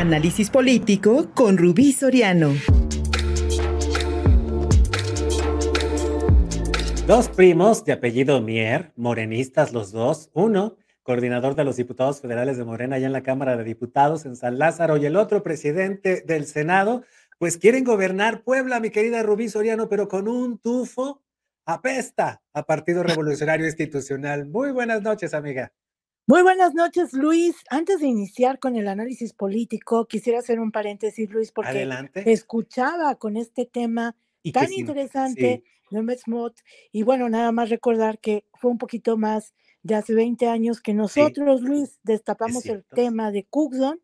Análisis político con Rubí Soriano. Dos primos de apellido Mier, morenistas los dos, uno coordinador de los diputados federales de Morena allá en la Cámara de Diputados en San Lázaro y el otro presidente del Senado, pues quieren gobernar Puebla, mi querida Rubí Soriano, pero con un tufo apesta a Partido Revolucionario Institucional. Muy buenas noches, amiga. Muy buenas noches, Luis. Antes de iniciar con el análisis político, quisiera hacer un paréntesis, Luis, porque Adelante. escuchaba con este tema tan interesante de Mexmod. Y bueno, nada más recordar que fue un poquito más de hace 20 años que nosotros, Luis, destapamos el tema de Cookson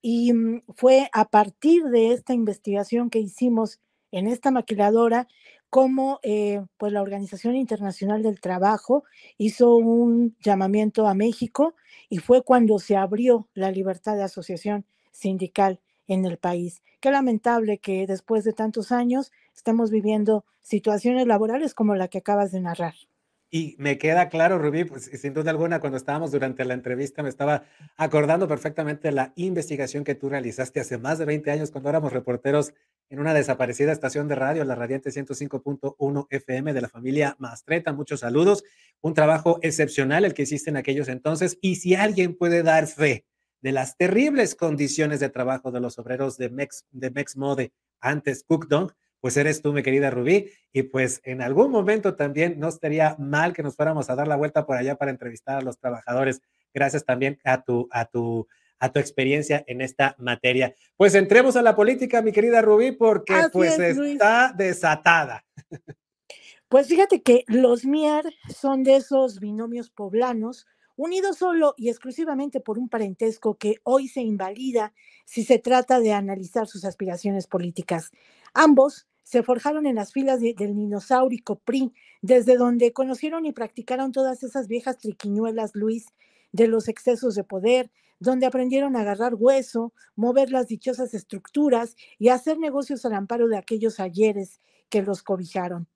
y mm, fue a partir de esta investigación que hicimos en esta maquiladora como eh, pues la Organización Internacional del Trabajo hizo un llamamiento a México y fue cuando se abrió la libertad de asociación sindical en el país. Qué lamentable que después de tantos años estemos viviendo situaciones laborales como la que acabas de narrar. Y me queda claro, Rubí, pues sin duda alguna, cuando estábamos durante la entrevista, me estaba acordando perfectamente la investigación que tú realizaste hace más de 20 años cuando éramos reporteros en una desaparecida estación de radio, la Radiante 105.1 FM de la familia Mastreta. Muchos saludos. Un trabajo excepcional el que hiciste en aquellos entonces. Y si alguien puede dar fe de las terribles condiciones de trabajo de los obreros de Mex, de Mex Mode antes Cookdong, pues eres tú, mi querida Rubí, y pues en algún momento también no estaría mal que nos fuéramos a dar la vuelta por allá para entrevistar a los trabajadores. Gracias también a tu, a tu, a tu experiencia en esta materia. Pues entremos a la política, mi querida Rubí, porque pues está desatada. Pues fíjate que los Mier son de esos binomios poblanos unidos solo y exclusivamente por un parentesco que hoy se invalida si se trata de analizar sus aspiraciones políticas. Ambos se forjaron en las filas del dinosaurico PRI, desde donde conocieron y practicaron todas esas viejas triquiñuelas, Luis, de los excesos de poder, donde aprendieron a agarrar hueso, mover las dichosas estructuras y hacer negocios al amparo de aquellos ayeres que los cobijaron.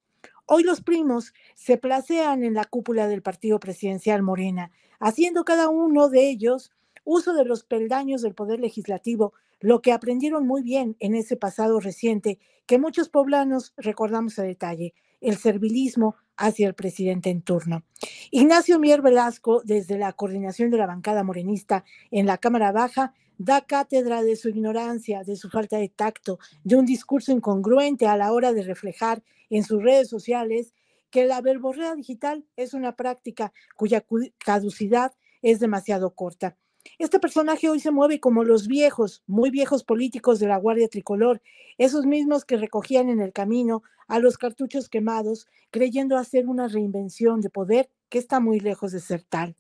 Hoy los primos se placean en la cúpula del partido presidencial Morena, haciendo cada uno de ellos uso de los peldaños del poder legislativo lo que aprendieron muy bien en ese pasado reciente que muchos poblanos recordamos a detalle, el servilismo hacia el presidente en turno. Ignacio Mier Velasco, desde la coordinación de la bancada morenista en la Cámara Baja, da cátedra de su ignorancia, de su falta de tacto, de un discurso incongruente a la hora de reflejar en sus redes sociales que la verborrea digital es una práctica cuya caducidad es demasiado corta. Este personaje hoy se mueve como los viejos, muy viejos políticos de la Guardia Tricolor, esos mismos que recogían en el camino a los cartuchos quemados, creyendo hacer una reinvención de poder que está muy lejos de ser tal.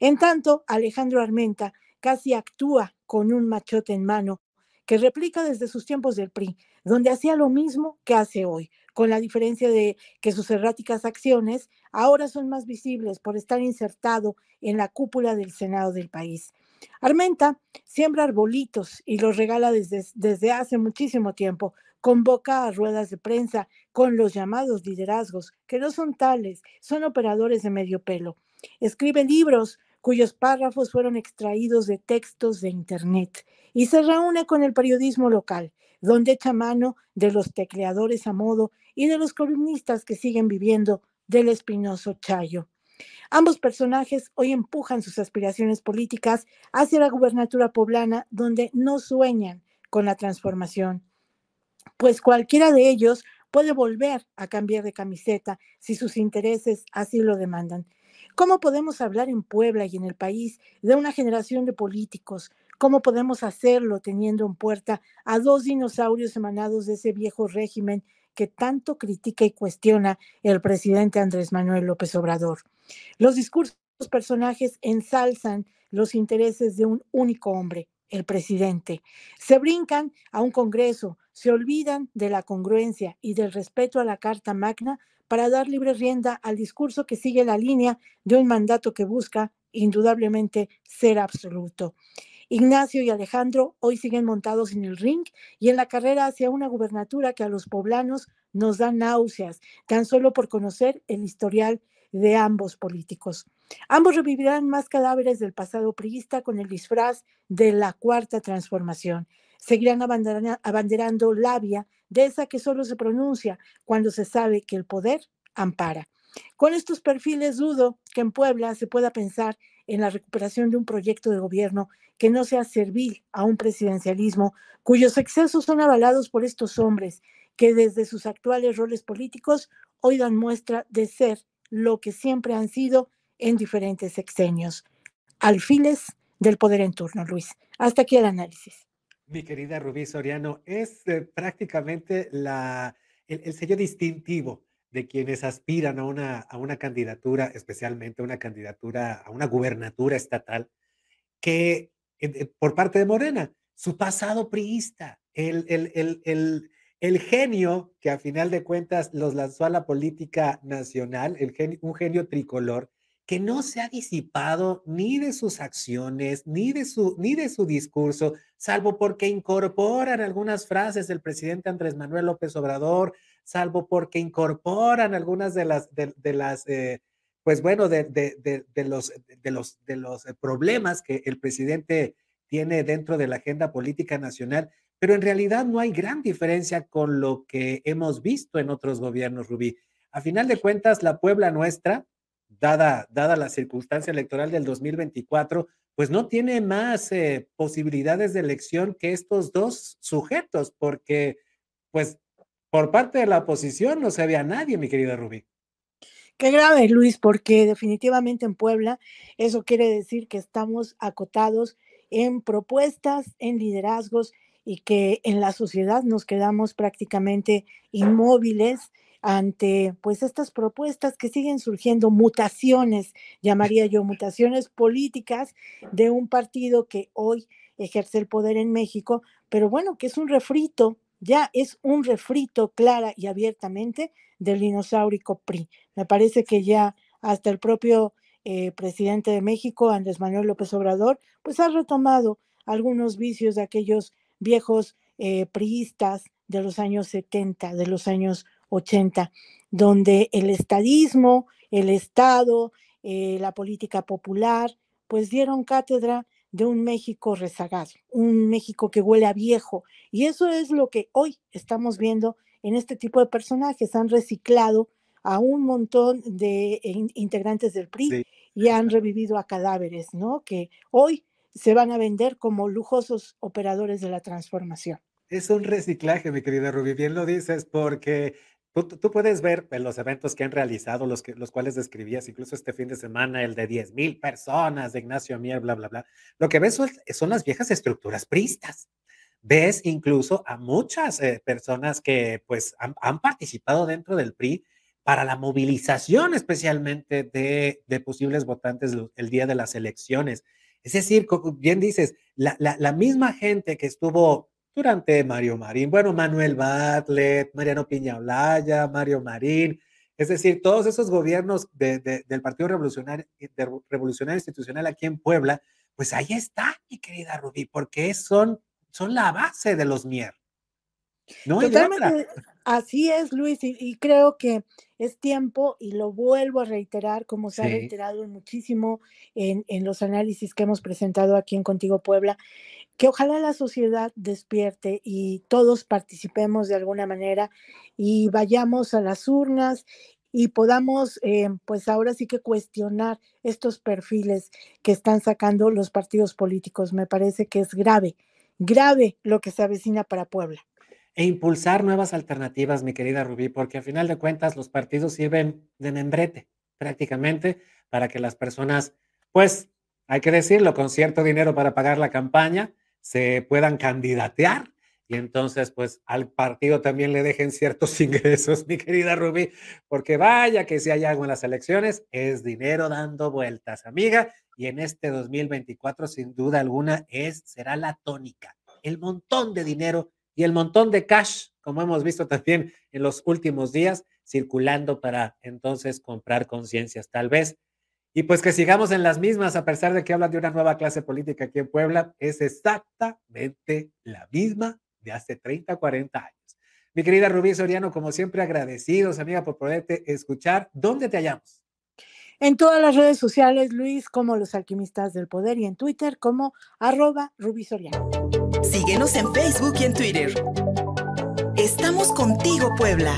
En tanto, Alejandro Armenta casi actúa con un machote en mano, que replica desde sus tiempos del PRI, donde hacía lo mismo que hace hoy, con la diferencia de que sus erráticas acciones ahora son más visibles por estar insertado en la cúpula del Senado del país. Armenta siembra arbolitos y los regala desde, desde hace muchísimo tiempo. Convoca a ruedas de prensa con los llamados liderazgos, que no son tales, son operadores de medio pelo. Escribe libros cuyos párrafos fueron extraídos de textos de Internet y se reúne con el periodismo local, donde echa mano de los tecleadores a modo y de los columnistas que siguen viviendo del espinoso Chayo. Ambos personajes hoy empujan sus aspiraciones políticas hacia la gubernatura poblana, donde no sueñan con la transformación, pues cualquiera de ellos puede volver a cambiar de camiseta si sus intereses así lo demandan. ¿Cómo podemos hablar en Puebla y en el país de una generación de políticos? ¿Cómo podemos hacerlo teniendo en puerta a dos dinosaurios emanados de ese viejo régimen que tanto critica y cuestiona el presidente Andrés Manuel López Obrador. Los discursos los personajes ensalzan los intereses de un único hombre, el presidente. Se brincan a un Congreso, se olvidan de la congruencia y del respeto a la Carta Magna para dar libre rienda al discurso que sigue la línea de un mandato que busca indudablemente ser absoluto. Ignacio y Alejandro hoy siguen montados en el ring y en la carrera hacia una gubernatura que a los poblanos nos da náuseas, tan solo por conocer el historial de ambos políticos. Ambos revivirán más cadáveres del pasado priista con el disfraz de la cuarta transformación. Seguirán abanderando labia de esa que solo se pronuncia cuando se sabe que el poder ampara. Con estos perfiles dudo que en Puebla se pueda pensar en la recuperación de un proyecto de gobierno que no sea servil a un presidencialismo cuyos excesos son avalados por estos hombres que desde sus actuales roles políticos hoy dan muestra de ser lo que siempre han sido en diferentes exenios. Alfiles del poder en turno, Luis. Hasta aquí el análisis. Mi querida Rubí Soriano, es eh, prácticamente la, el, sello distintivo de quienes aspiran a una, a una candidatura, especialmente una candidatura a una gubernatura estatal, que por parte de Morena, su pasado priista, el, el, el, el, genio que a final de cuentas los lanzó a la política nacional, el un genio tricolor, que no se ha disipado ni de sus acciones, ni de su, ni de su discurso, salvo porque incorporan algunas frases del presidente Andrés Manuel López Obrador, salvo porque incorporan algunas de las, de, las eh, pues bueno, de, de, los, de, los, de los problemas que el presidente tiene dentro de la agenda política nacional, pero en realidad no hay gran diferencia con lo que hemos visto en otros gobiernos, Rubí. A final de cuentas, la Puebla nuestra, dada, dada la circunstancia electoral del 2024, pues no tiene más eh, posibilidades de elección que estos dos sujetos, porque pues por parte de la oposición no se ve a nadie, mi querida Rubí. Qué grave, Luis, porque definitivamente en Puebla eso quiere decir que estamos acotados en propuestas, en liderazgos y que en la sociedad nos quedamos prácticamente inmóviles ante pues estas propuestas que siguen surgiendo, mutaciones, llamaría yo, mutaciones políticas de un partido que hoy ejerce el poder en México, pero bueno, que es un refrito, ya es un refrito clara y abiertamente del dinosaurico PRI. Me parece que ya hasta el propio eh, presidente de México, Andrés Manuel López Obrador, pues ha retomado algunos vicios de aquellos viejos eh, priistas de los años 70, de los años 80, donde el estadismo, el Estado, eh, la política popular, pues dieron cátedra de un México rezagado, un México que huele a viejo. Y eso es lo que hoy estamos viendo en este tipo de personajes. Han reciclado a un montón de integrantes del PRI y han revivido a cadáveres, ¿no? Que hoy se van a vender como lujosos operadores de la transformación. Es un reciclaje, mi querida Rubí, bien lo dices, porque Tú, puedes ver en los eventos que han realizado, los, que, los cuales describías, incluso este fin de semana, el de 10 mil personas de Ignacio Mier, bla, bla, bla. Lo que ves son, son las viejas estructuras pristas. Ves incluso a muchas eh, personas que pues han, participado dentro del PRI para la movilización especialmente de, de posibles votantes el día de las elecciones. Es decir, bien dices, la, la, la misma gente que estuvo durante Mario Marín. Bueno, Manuel Bartlett, Mariano Piña Olaya, Mario Marín, es decir, todos esos gobiernos del Partido Revolucionario, Revolucionario Institucional aquí en Puebla, pues ahí está, mi querida Rubí, porque son, son la base de los Mier. No Totalmente, así es, Luis, y, creo que es tiempo, y lo vuelvo a reiterar, como se ha reiterado muchísimo en, en, los análisis que hemos presentado aquí en Contigo Puebla, que ojalá la sociedad despierte y todos participemos de alguna manera y vayamos a las urnas y podamos, eh, pues ahora sí que cuestionar estos perfiles que están sacando los partidos políticos. Me parece que es grave, grave lo que se avecina para Puebla. E impulsar nuevas alternativas, mi querida Rubí, porque a final de cuentas los partidos sirven de membrete prácticamente para que las personas, pues, hay que decirlo, con cierto dinero para pagar la campaña, se puedan candidatear y entonces pues al partido también le dejen ciertos ingresos, mi querida Rubí, porque vaya que si hay algo en las elecciones, es dinero dando vueltas, amiga, y en este 2024 sin duda alguna es será la tónica, el montón de dinero y el montón de cash, como hemos visto también en los últimos días, circulando para entonces comprar conciencias. Tal vez y pues que sigamos en las mismas, a pesar de que hablan de una nueva clase política aquí en Puebla, es exactamente la misma de hace 30, 40 años. Mi querida Rubí Soriano, como siempre, agradecidos, amiga, por poderte escuchar. ¿Dónde te hallamos? En todas las redes sociales, Luis, como Los Alquimistas del Poder y en Twitter como arroba Rubisoriano. Síguenos en Facebook y en Twitter. Estamos contigo, Puebla.